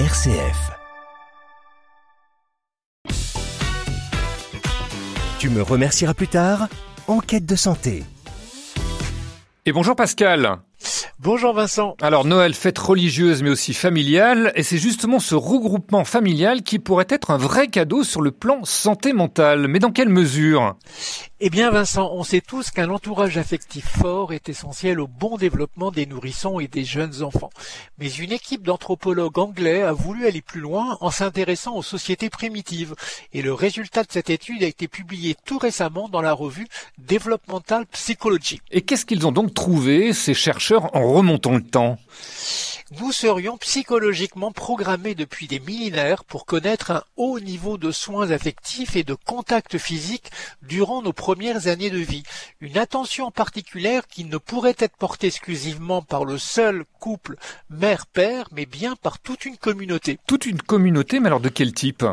RCF. Tu me remercieras plus tard Enquête de santé. Et bonjour Pascal. Bonjour Vincent. Alors Noël, fête religieuse mais aussi familiale, et c'est justement ce regroupement familial qui pourrait être un vrai cadeau sur le plan santé mentale. Mais dans quelle mesure? Eh bien Vincent, on sait tous qu'un entourage affectif fort est essentiel au bon développement des nourrissons et des jeunes enfants. Mais une équipe d'anthropologues anglais a voulu aller plus loin en s'intéressant aux sociétés primitives. Et le résultat de cette étude a été publié tout récemment dans la revue Developmental Psychology. Et qu'est-ce qu'ils ont donc trouvé, ces chercheurs, en remontant le temps nous serions psychologiquement programmés depuis des millénaires pour connaître un haut niveau de soins affectifs et de contact physique durant nos premières années de vie. Une attention particulière qui ne pourrait être portée exclusivement par le seul couple mère-père, mais bien par toute une communauté. Toute une communauté, mais alors de quel type?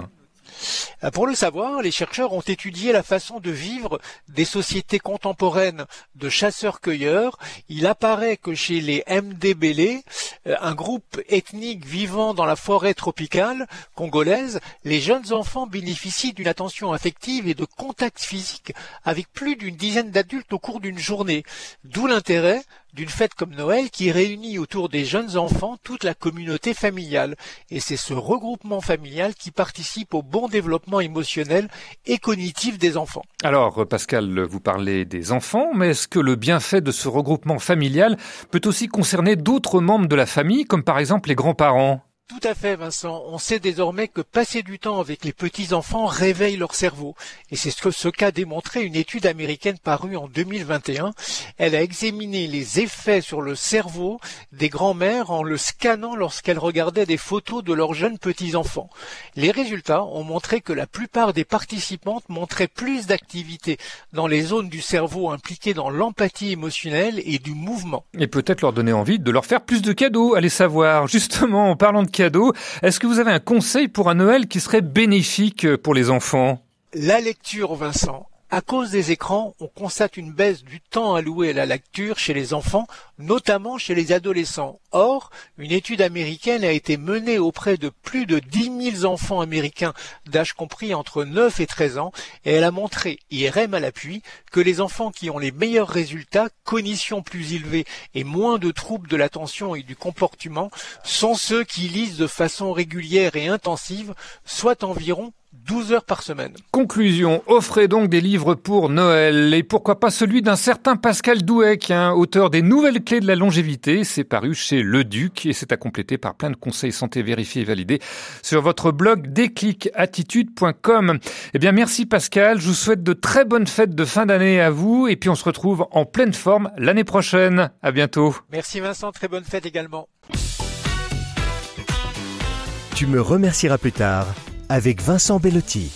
Pour le savoir, les chercheurs ont étudié la façon de vivre des sociétés contemporaines de chasseurs-cueilleurs. Il apparaît que chez les Mbélé, euh, un groupe ethnique vivant dans la forêt tropicale congolaise, les jeunes enfants bénéficient d'une attention affective et de contact physique avec plus d'une dizaine d'adultes au cours d'une journée. D'où l'intérêt d'une fête comme Noël qui réunit autour des jeunes enfants toute la communauté familiale. Et c'est ce regroupement familial qui participe au bon développement émotionnel et cognitif des enfants. Alors, Pascal, vous parlez des enfants, mais est-ce que le bienfait de ce regroupement familial peut aussi concerner d'autres membres de la famille, comme par exemple les grands-parents? Tout à fait, Vincent. On sait désormais que passer du temps avec les petits-enfants réveille leur cerveau. Et c'est ce que ce qu'a démontré une étude américaine parue en 2021. Elle a examiné les effets sur le cerveau des grands-mères en le scannant lorsqu'elles regardaient des photos de leurs jeunes petits-enfants. Les résultats ont montré que la plupart des participantes montraient plus d'activité dans les zones du cerveau impliquées dans l'empathie émotionnelle et du mouvement. Et peut-être leur donner envie de leur faire plus de cadeaux, allez savoir. Justement, en parlant de est-ce que vous avez un conseil pour un Noël qui serait bénéfique pour les enfants? La lecture, Vincent. À cause des écrans, on constate une baisse du temps alloué à la lecture chez les enfants, notamment chez les adolescents. Or, une étude américaine a été menée auprès de plus de 10 000 enfants américains d'âge compris entre 9 et 13 ans, et elle a montré, IRM à l'appui, que les enfants qui ont les meilleurs résultats, cognition plus élevée et moins de troubles de l'attention et du comportement, sont ceux qui lisent de façon régulière et intensive, soit environ 12 heures par semaine. Conclusion, offrez donc des livres pour Noël et pourquoi pas celui d'un certain Pascal Douek, hein, auteur des nouvelles clés de la longévité. C'est paru chez Le Duc et c'est à compléter par plein de conseils santé vérifiés et validés sur votre blog déclicattitude.com. Eh bien, merci Pascal. Je vous souhaite de très bonnes fêtes de fin d'année à vous et puis on se retrouve en pleine forme l'année prochaine. À bientôt. Merci Vincent. Très bonne fête également. Tu me remercieras plus tard avec Vincent Bellotti.